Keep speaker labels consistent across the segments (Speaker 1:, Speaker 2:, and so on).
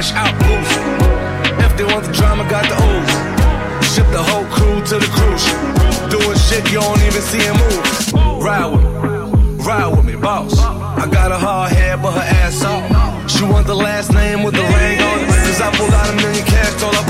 Speaker 1: fresh out booze. If they want the drama, got the ooze. Ship the whole crew to the cruise. Doing shit you don't even see him move. Ride with me, ride with me, boss. I got a hard head, but her ass off. She want the last name with the ring on it. Cause I pulled out a million cash, told her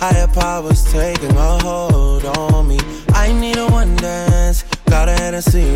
Speaker 2: Higher powers taking a hold on me. I need a one dance. Got a Hennessy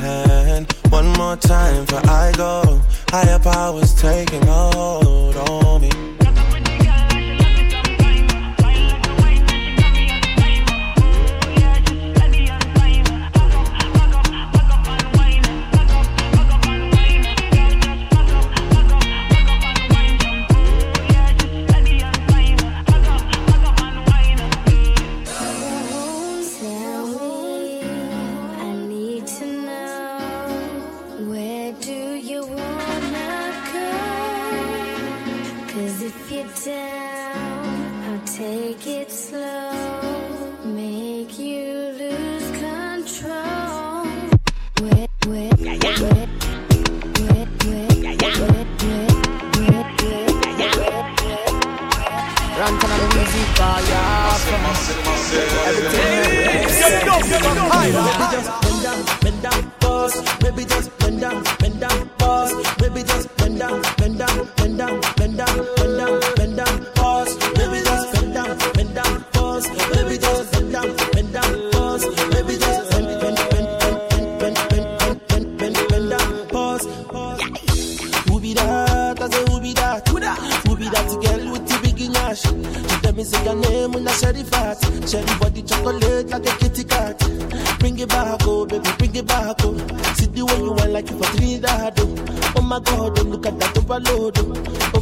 Speaker 2: More time for I go. Higher powers taking hold
Speaker 3: Baby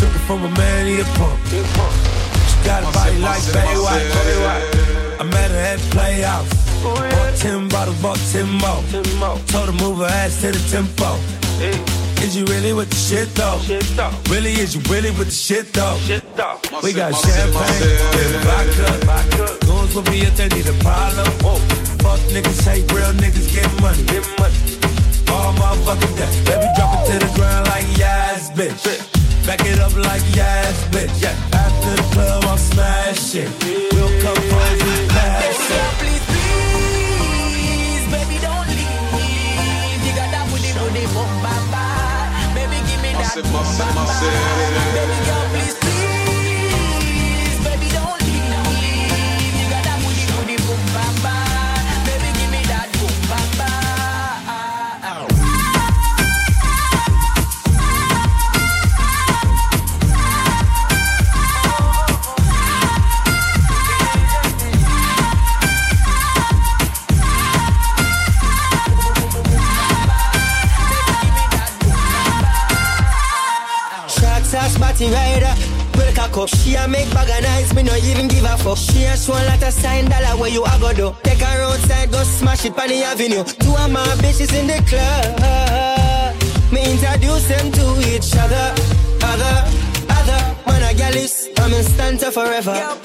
Speaker 3: the playhouse. Bought ten bottles, bought ten more. Told her move her ass to the tempo. Is you really with the shit though? Really, is you really with the shit though? We got champagne, yeah, vodka. Goons with me if they need a problem. Fuck niggas, hate real niggas, get money. All motherfucking day. Baby, drop it to the ground like yes, bitch. Back it up like yes, bitch. Yeah. After the club, I'm smashing. We'll come
Speaker 4: up. She a make bag of nice, me no even give a fuck. She a show lot of sign dollar where you a go do. Take her outside, go smash it on the avenue. Two of my bitches in the club. Me introduce them to each other. Other, other. Man, a gal is, I'm in stanza forever.
Speaker 1: Girl,